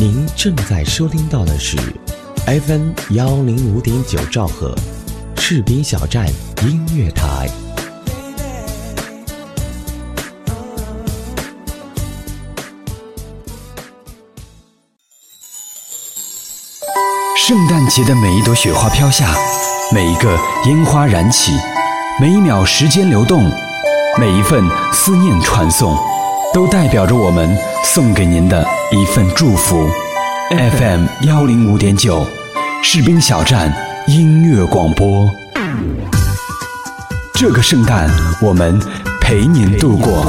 您正在收听到的是 FM 幺零五点九兆赫，赤兵小站音乐台。圣诞节的每一朵雪花飘下，每一个烟花燃起，每一秒时间流动，每一份思念传送，都代表着我们送给您的一份祝福。FM 幺零五点九，士兵小站音乐广播。这个圣诞，我们陪您度过。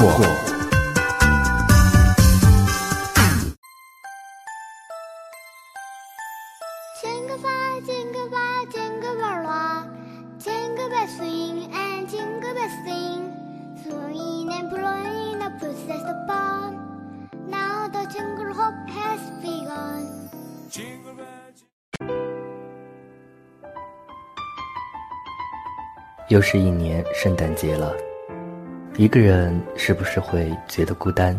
又是一年圣诞节了，一个人是不是会觉得孤单？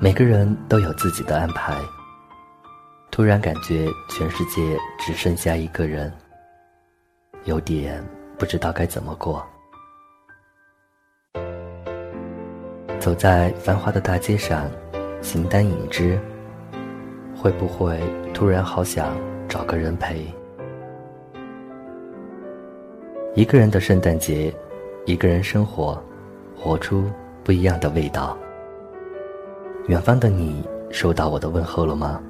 每个人都有自己的安排，突然感觉全世界只剩下一个人，有点不知道该怎么过。走在繁华的大街上，形单影只，会不会突然好想找个人陪？一个人的圣诞节，一个人生活，活出不一样的味道。远方的你，收到我的问候了吗？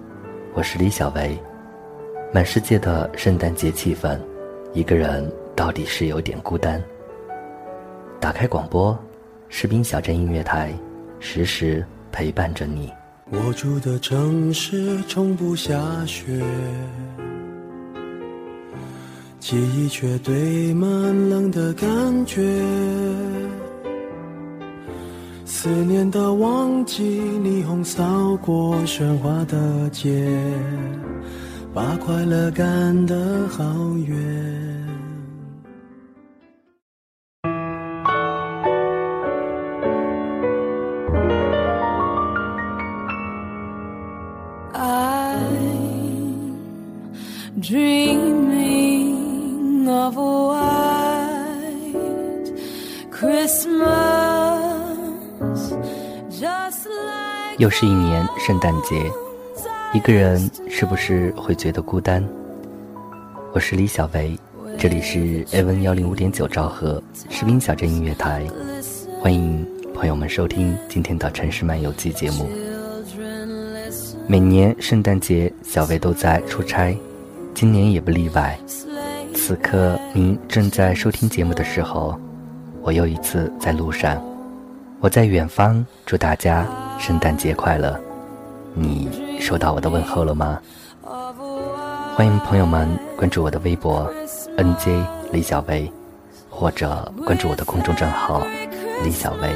我是李小维。满世界的圣诞节气氛，一个人到底是有点孤单。打开广播，士兵小镇音乐台，时时陪伴着你。我住的城市从不下雪。记忆却堆满冷的感觉，思念的忘记，霓虹扫过喧哗的街，把快乐赶得好远。又是一年圣诞节，一个人是不是会觉得孤单？我是李小维，这里是 A 文幺零五点九兆赫士兵小镇音乐台，欢迎朋友们收听今天的城市漫游记节目。每年圣诞节，小维都在出差，今年也不例外。此刻您正在收听节目的时候，我又一次在路上，我在远方，祝大家。圣诞节快乐！你收到我的问候了吗？欢迎朋友们关注我的微博 “nj 李小薇”，或者关注我的公众账号“李小薇”，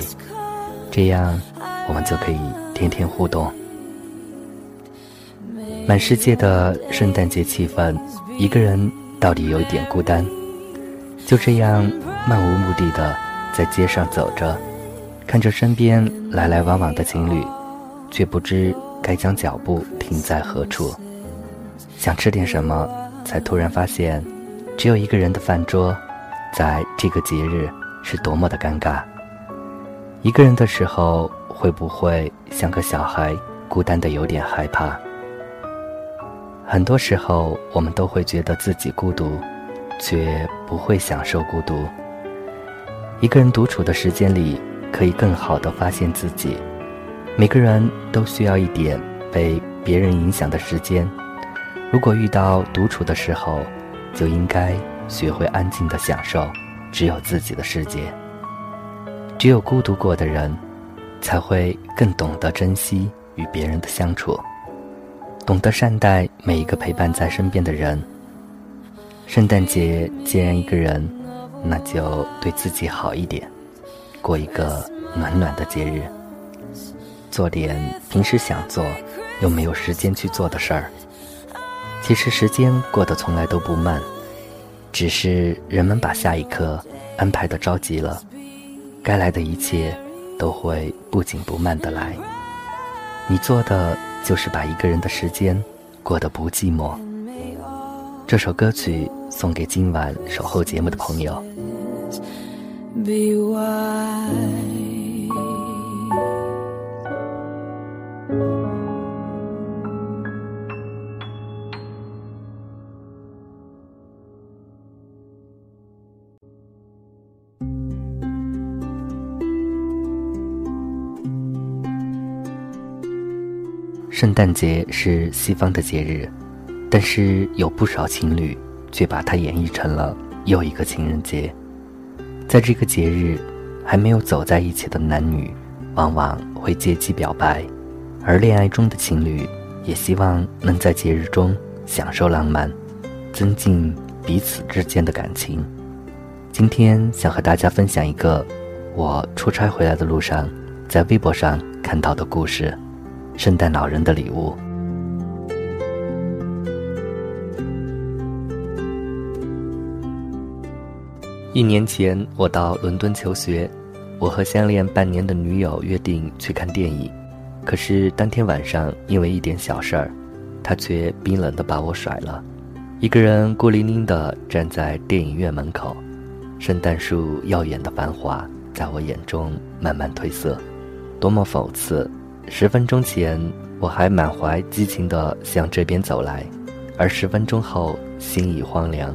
这样我们就可以天天互动。满世界的圣诞节气氛，一个人到底有一点孤单。就这样漫无目的的在街上走着。看着身边来来往往的情侣，却不知该将脚步停在何处。想吃点什么，才突然发现，只有一个人的饭桌，在这个节日是多么的尴尬。一个人的时候，会不会像个小孩，孤单的有点害怕？很多时候，我们都会觉得自己孤独，却不会享受孤独。一个人独处的时间里。可以更好的发现自己。每个人都需要一点被别人影响的时间。如果遇到独处的时候，就应该学会安静的享受只有自己的世界。只有孤独过的人，才会更懂得珍惜与别人的相处，懂得善待每一个陪伴在身边的人。圣诞节既然一个人，那就对自己好一点。过一个暖暖的节日，做点平时想做又没有时间去做的事儿。其实时间过得从来都不慢，只是人们把下一刻安排的着急了，该来的一切都会不紧不慢的来。你做的就是把一个人的时间过得不寂寞。这首歌曲送给今晚守候节目的朋友。圣诞节是西方的节日，但是有不少情侣却把它演绎成了又一个情人节。在这个节日，还没有走在一起的男女，往往会借机表白；而恋爱中的情侣，也希望能在节日中享受浪漫，增进彼此之间的感情。今天想和大家分享一个我出差回来的路上，在微博上看到的故事。圣诞老人的礼物。一年前，我到伦敦求学，我和相恋半年的女友约定去看电影，可是当天晚上因为一点小事儿，他却冰冷的把我甩了，一个人孤零零的站在电影院门口，圣诞树耀眼的繁华在我眼中慢慢褪色，多么讽刺！十分钟前，我还满怀激情地向这边走来，而十分钟后，心已荒凉。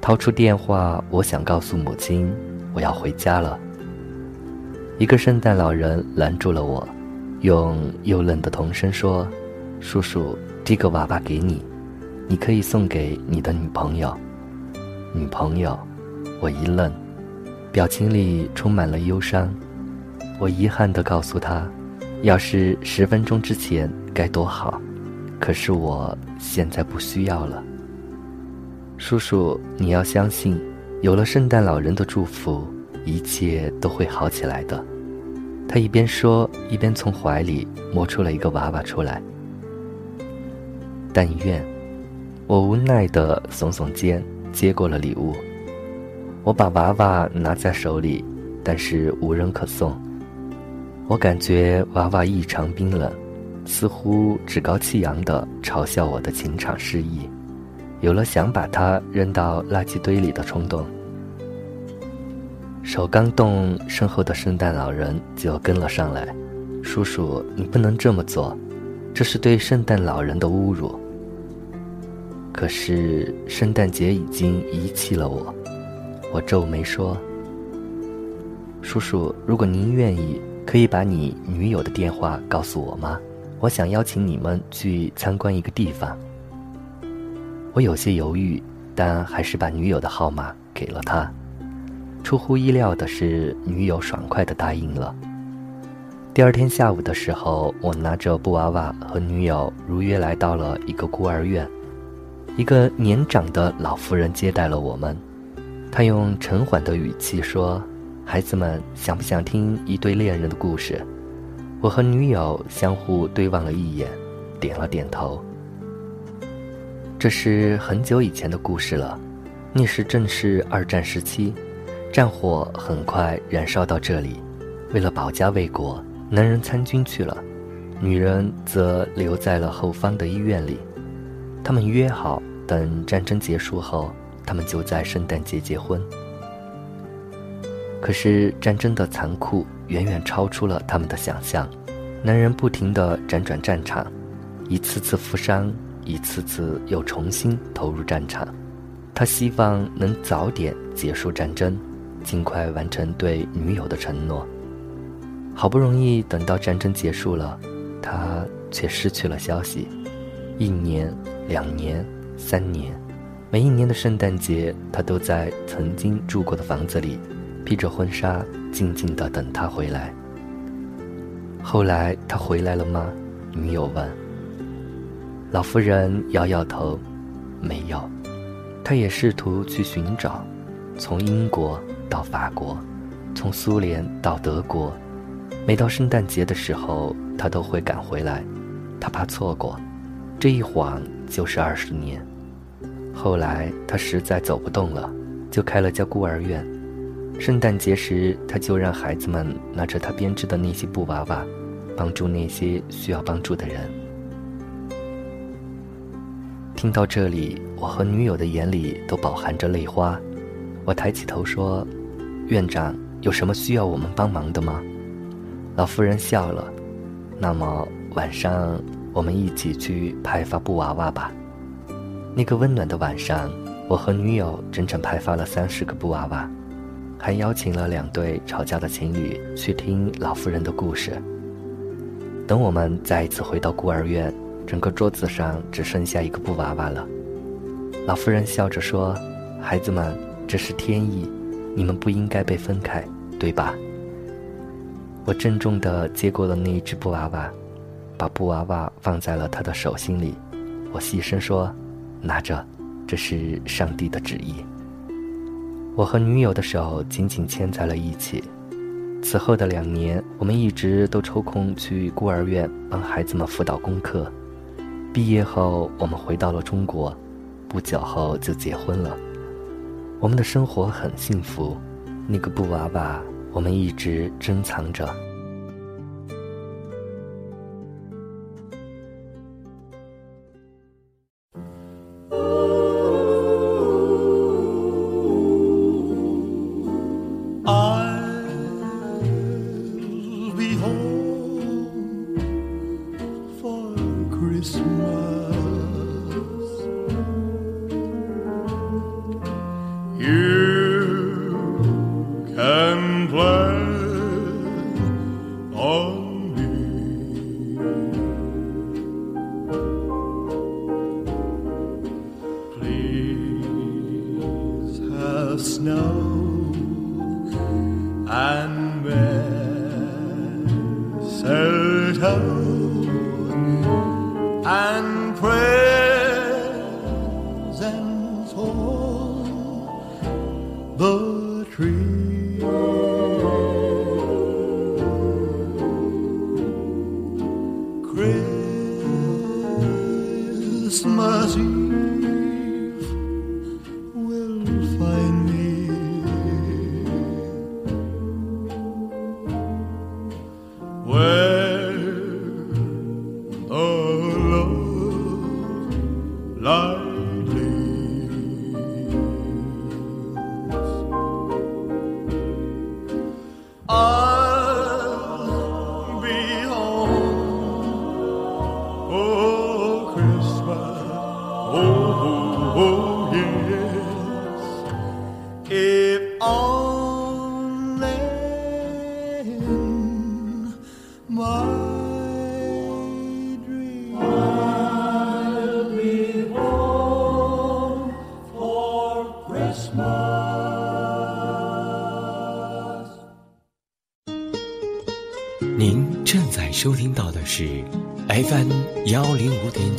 掏出电话，我想告诉母亲，我要回家了。一个圣诞老人拦住了我，用又冷的童声说：“叔叔，这个娃娃给你，你可以送给你的女朋友。”女朋友，我一愣，表情里充满了忧伤。我遗憾地告诉他。要是十分钟之前该多好，可是我现在不需要了。叔叔，你要相信，有了圣诞老人的祝福，一切都会好起来的。他一边说，一边从怀里摸出了一个娃娃出来。但愿，我无奈地耸耸肩，接过了礼物。我把娃娃拿在手里，但是无人可送。我感觉娃娃异常冰冷，似乎趾高气扬地嘲笑我的情场失意，有了想把它扔到垃圾堆里的冲动。手刚动，身后的圣诞老人就跟了上来：“叔叔，你不能这么做，这是对圣诞老人的侮辱。”可是圣诞节已经遗弃了我，我皱眉说：“叔叔，如果您愿意。”可以把你女友的电话告诉我吗？我想邀请你们去参观一个地方。我有些犹豫，但还是把女友的号码给了他。出乎意料的是，女友爽快地答应了。第二天下午的时候，我拿着布娃娃和女友如约来到了一个孤儿院。一个年长的老妇人接待了我们，她用沉缓的语气说。孩子们想不想听一对恋人的故事？我和女友相互对望了一眼，点了点头。这是很久以前的故事了，那时正是二战时期，战火很快燃烧到这里。为了保家卫国，男人参军去了，女人则留在了后方的医院里。他们约好，等战争结束后，他们就在圣诞节结婚。可是战争的残酷远远超出了他们的想象，男人不停地辗转战场，一次次负伤，一次次又重新投入战场。他希望能早点结束战争，尽快完成对女友的承诺。好不容易等到战争结束了，他却失去了消息。一年、两年、三年，每一年的圣诞节，他都在曾经住过的房子里。披着婚纱，静静地等他回来。后来他回来了吗？女友问。老妇人摇摇头，没有。他也试图去寻找，从英国到法国，从苏联到德国，每到圣诞节的时候，他都会赶回来。他怕错过，这一晃就是二十年。后来他实在走不动了，就开了家孤儿院。圣诞节时，他就让孩子们拿着他编织的那些布娃娃，帮助那些需要帮助的人。听到这里，我和女友的眼里都饱含着泪花。我抬起头说：“院长，有什么需要我们帮忙的吗？”老妇人笑了。那么晚上我们一起去派发布娃娃吧。那个温暖的晚上，我和女友整整派发了三十个布娃娃，还邀请了两对吵架的情侣去听老妇人的故事。等我们再一次回到孤儿院。整个桌子上只剩下一个布娃娃了。老妇人笑着说：“孩子们，这是天意，你们不应该被分开，对吧？”我郑重地接过了那一只布娃娃，把布娃娃放在了他的手心里。我细声说：“拿着，这是上帝的旨意。”我和女友的手紧紧牵在了一起。此后的两年，我们一直都抽空去孤儿院帮孩子们辅导功课。毕业后，我们回到了中国，不久后就结婚了。我们的生活很幸福，那个布娃娃我们一直珍藏着。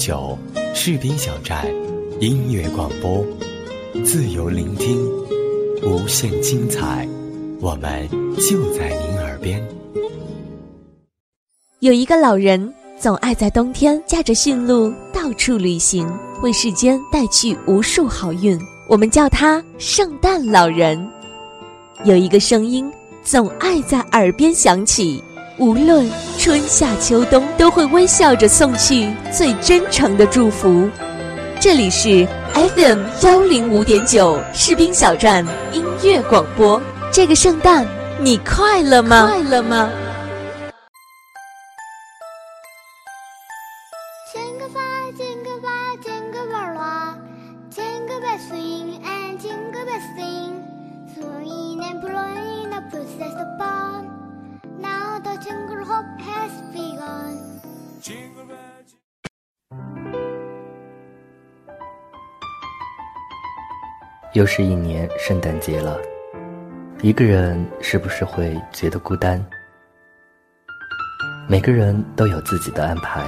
九士兵小站音乐广播，自由聆听，无限精彩，我们就在您耳边。有一个老人总爱在冬天驾着驯鹿到处旅行，为世间带去无数好运。我们叫他圣诞老人。有一个声音总爱在耳边响起。无论春夏秋冬，都会微笑着送去最真诚的祝福。这里是 FM 幺零五点九士兵小站音乐广播。这个圣诞，你快乐吗？快乐吗？又是一年圣诞节了，一个人是不是会觉得孤单？每个人都有自己的安排，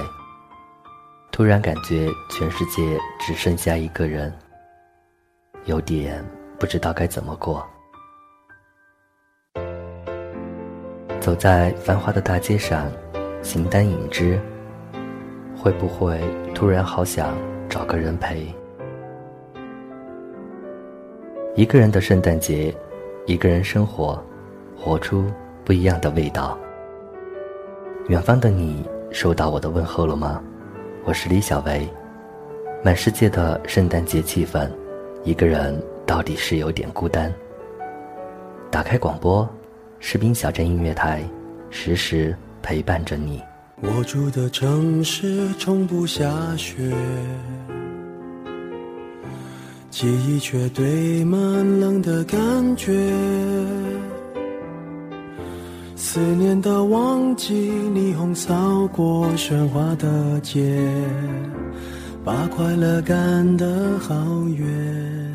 突然感觉全世界只剩下一个人，有点不知道该怎么过。走在繁华的大街上，形单影只，会不会突然好想找个人陪？一个人的圣诞节，一个人生活，活出不一样的味道。远方的你，收到我的问候了吗？我是李小维，满世界的圣诞节气氛，一个人到底是有点孤单。打开广播，士兵小镇音乐台，时时陪伴着你。我住的城市从不下雪，记忆却堆满冷的感觉。思念的旺季，霓虹扫过喧哗的街。把快乐赶得好远。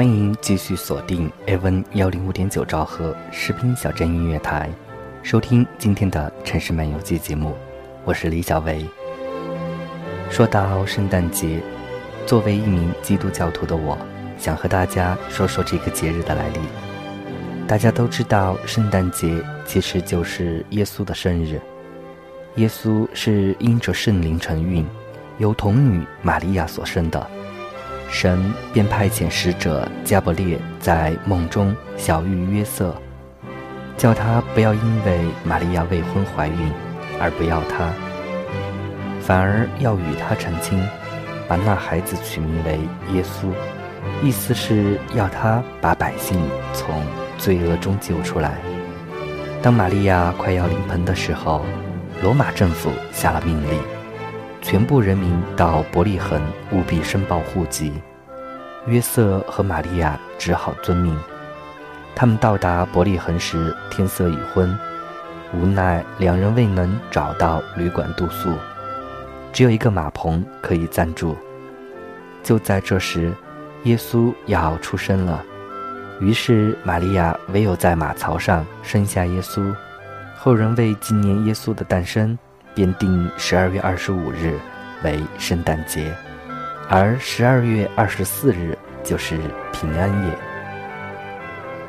欢迎继续锁定 AVN 幺零五点九兆赫士兵小镇音乐台，收听今天的城市漫游记节目。我是李小维。说到圣诞节，作为一名基督教徒的我，想和大家说说这个节日的来历。大家都知道，圣诞节其实就是耶稣的生日。耶稣是因着圣灵承运，由童女玛利亚所生的，神便派遣使者加伯列在梦中晓谕约瑟，叫他不要因为玛利亚未婚怀孕。而不要他，反而要与他成亲，把那孩子取名为耶稣，意思是要他把百姓从罪恶中救出来。当玛利亚快要临盆的时候，罗马政府下了命令，全部人民到伯利恒务必申报户籍。约瑟和玛利亚只好遵命。他们到达伯利恒时，天色已昏。无奈，两人未能找到旅馆住宿，只有一个马棚可以暂住。就在这时，耶稣要出生了，于是玛利亚唯有在马槽上生下耶稣。后人为纪念耶稣的诞生，便定十二月二十五日为圣诞节，而十二月二十四日就是平安夜。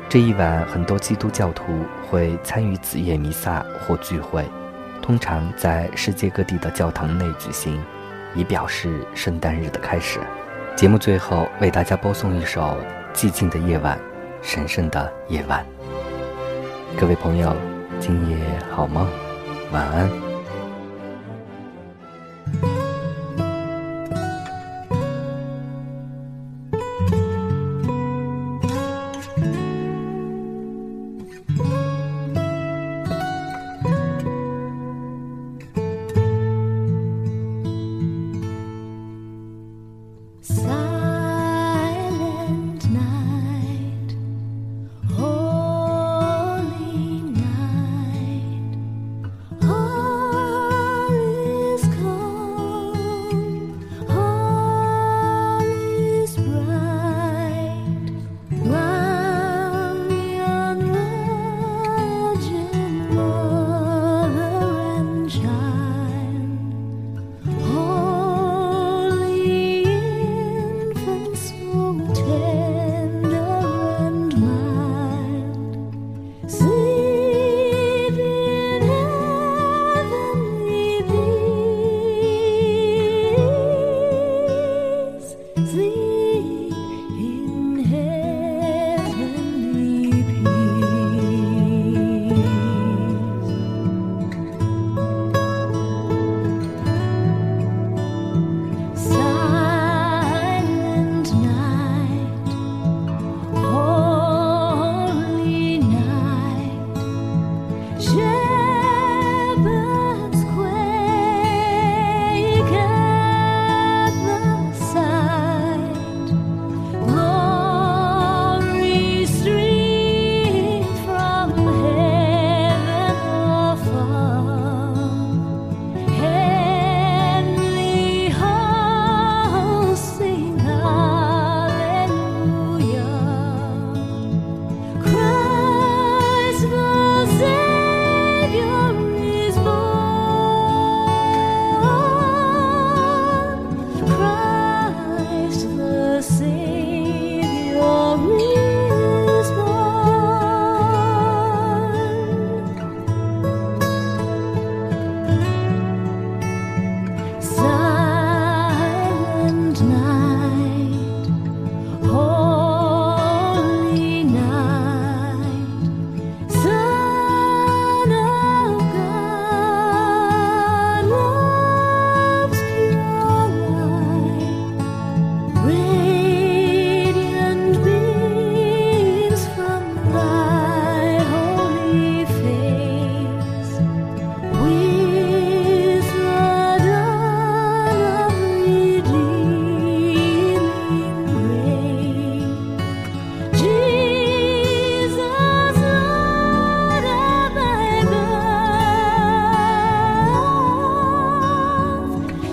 这一晚，很多基督教徒会参与子夜弥撒或聚会，通常在世界各地的教堂内举行，以表示圣诞日的开始。节目最后为大家播送一首《寂静的夜晚，神圣的夜晚》。各位朋友，今夜好梦，晚安。So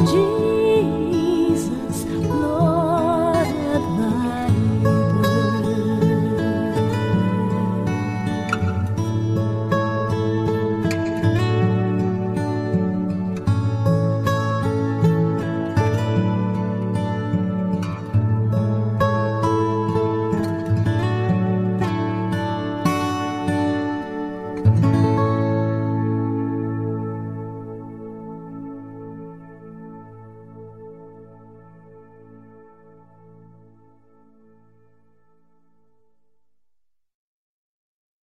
只